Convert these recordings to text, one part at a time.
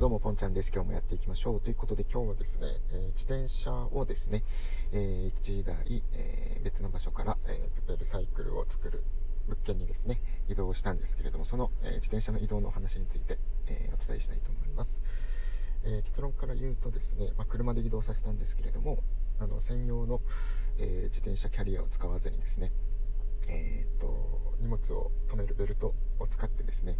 どうも、ぽんちゃんです。今日もやっていきましょう。ということで、今日はですね、えー、自転車をですね、えー、1台、えー、別の場所から、えー、ペペルサイクルを作る物件にですね、移動したんですけれども、その、えー、自転車の移動の話について、え、お伝えしたいと思います。え、結論から言うとですね、まあ、車で移動させたんですけれども、あの、専用の、え、自転車キャリアを使わずにですね、え、っと、荷物を止めるベルトを使ってですね、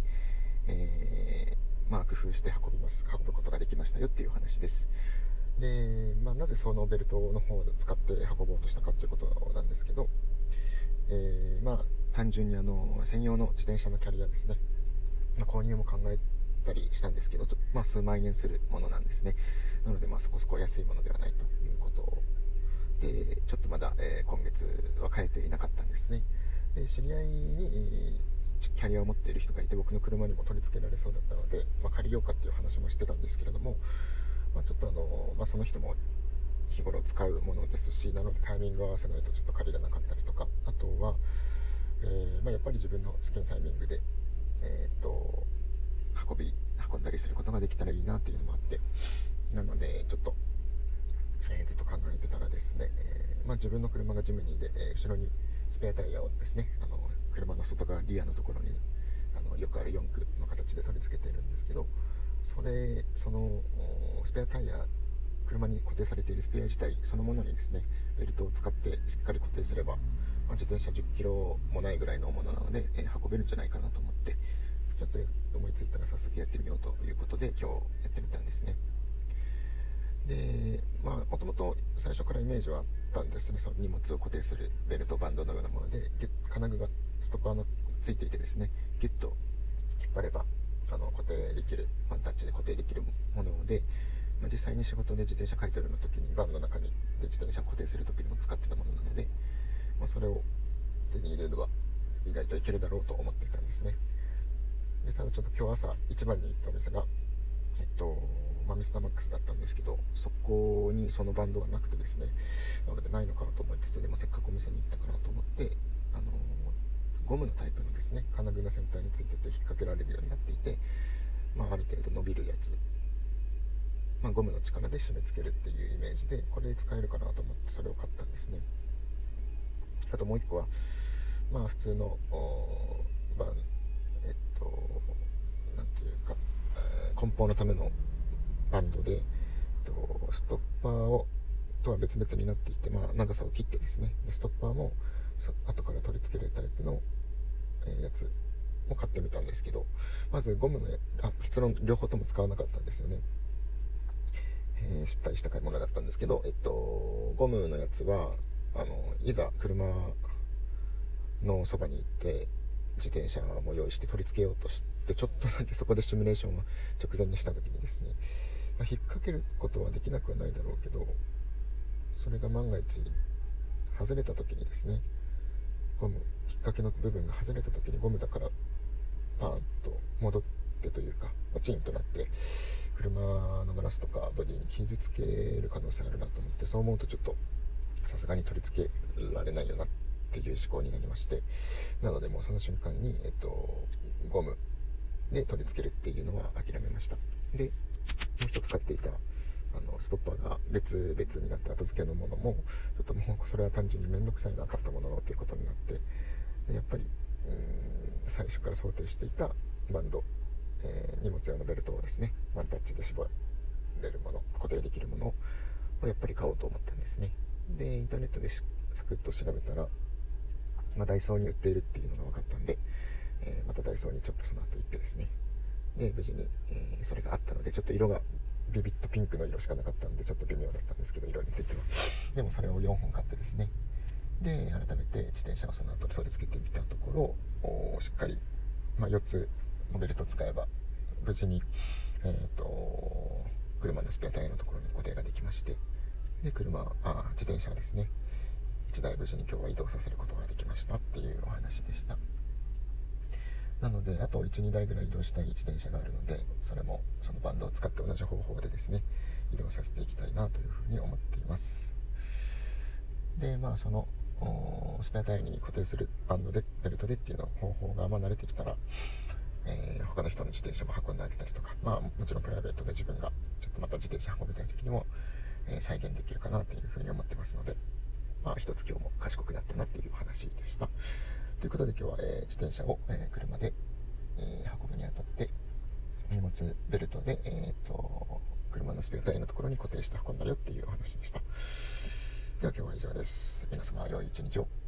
えーまあ、工夫して運びます運ぶことができましたよっていう話です。で、まあ、なぜそのベルトの方を使って運ぼうとしたかということなんですけど、えー、まあ単純にあの専用の自転車のキャリアですね、ま、購入も考えたりしたんですけど、まあ、数万円するものなんですね。なのでまあそこそこ安いものではないということでちょっとまだ、えー、今月は買えていなかったんですね。で知り合いにキャリアを持っている人がいて僕の車にも取り付けられそうだったので、まあ、借りようかっていう話もしてたんですけれども、まあ、ちょっとあの、まあ、その人も日頃使うものですしなのでタイミングを合わせないとちょっと借りれなかったりとかあとは、えー、まあ、やっぱり自分の好きなタイミングで、えー、っと運び運んだりすることができたらいいなっていうのもあってなのでちょっと、えー、ずっと考えてたらですね、えま、自分の車がジムニーで、え後ろにスペアタイヤをですねあの車の外側リアのところにあのよくある4駆の形で取り付けているんですけどそれそのスペアタイヤ車に固定されているスペア自体そのものにですねベルトを使ってしっかり固定すれば、まあ、自転車1 0キロもないぐらいのものなので、えー、運べるんじゃないかなと思ってちょっと思いついたら早速やってみようということで今日やってみたんですね。でまあもともと最初からイメージはあったんですねその荷物を固定するベルトバンドのようなもので金具がストッパーのついていてですねギュッと引っ張ればあの固定できるワンタッチで固定できるもので、まあ、実際に仕事で自転車買い取るの時にバンの中にで自転車固定する時にも使ってたものなので、まあ、それを手に入れれば意外といけるだろうと思っていたんですね。でただちょっと今日朝一番に行ったお店がえっとまあ、ミスターマックスだったんですけどそこにそのバンドがなくてですねなのでないのかなと思いつつでもせっかくお店に行ったからと思ってあのゴムのタイプのですね金具が先端についてて引っ掛けられるようになっていて、まあ、ある程度伸びるやつ、まあ、ゴムの力で締め付けるっていうイメージでこれ使えるかなと思ってそれを買ったんですね。あともう1個はまあ普通のバンえっと何ていうか、梱包のためのバンドで、えっと、ストッパーをとは別々になっていて、まあ、長さを切ってですねでストッパーも後から取り付けるタイプの、え、やつを買ってみたんですけど、まずゴムの、あ、結論両方とも使わなかったんですよね。えー、失敗した買い物だったんですけど、えっと、ゴムのやつは、あの、いざ車のそばに行って、自転車も用意して取り付けようとして、ちょっとだけそこでシミュレーションを直前にした時にですね、まあ、引っ掛けることはできなくはないだろうけど、それが万が一外れた時にですね、ゴム引っ掛けの部分が外れた時にゴムだからパーンと戻ってというかバチンとなって車のガラスとかボディに傷つける可能性あるなと思ってそう思うとちょっとさすがに取り付けられないよなっていう思考になりましてなのでもうその瞬間に、えっと、ゴムで取り付けるっていうのは諦めました。でもう一つ買っていたあのストッパーが別々になって後付けのものもちょっともうそれは単純に面倒くさいなかったものということになってやっぱりうん最初から想定していたバンド、えー、荷物用のベルトをですねワンタッチで絞れるもの固定できるものをやっぱり買おうと思ったんですね。でインターネットでサクッと調べたら、まあ、ダイソーに売っているっていうのが分かったんで、えー、またダイソーにちょっとその後行ってですね。で無事に、えー、それがあったのでちょっと色がビビットピンクの色しかなかったんでちょっと微妙だったんですけど色についてはでもそれを4本買ってですねで改めて自転車をその後取り付けてみたところしっかり、まあ、4つのベルト使えば無事に、えーと、車のスペアタイヤのところに固定ができましてで車あ自転車はですね1台無事に今日は移動させることができましたっていうお話でした。なのであと12台ぐらい移動したい自転車があるのでそれもそのバンドを使って同じ方法でですね移動させていきたいなというふうに思っていますでまあそのスペアタイヤに固定するバンドでベルトでっていうの方法がま慣れてきたらえー、他の人の自転車も運んであげたりとか、まあもちろんプライベートで自分がちょっとまた自転車運びたい時にも、えー、再現できるかなというふうに思ってますので、まあ一つ今日も賢くなったなっていう話でした。ということで今日は、えー、自転車を、え車で、え運ぶにあたって、荷物ベルトで、えっ、と、車のスペアタイのところに固定して運んだよっていうお話でした。では今日は以上です。皆様良い一日を。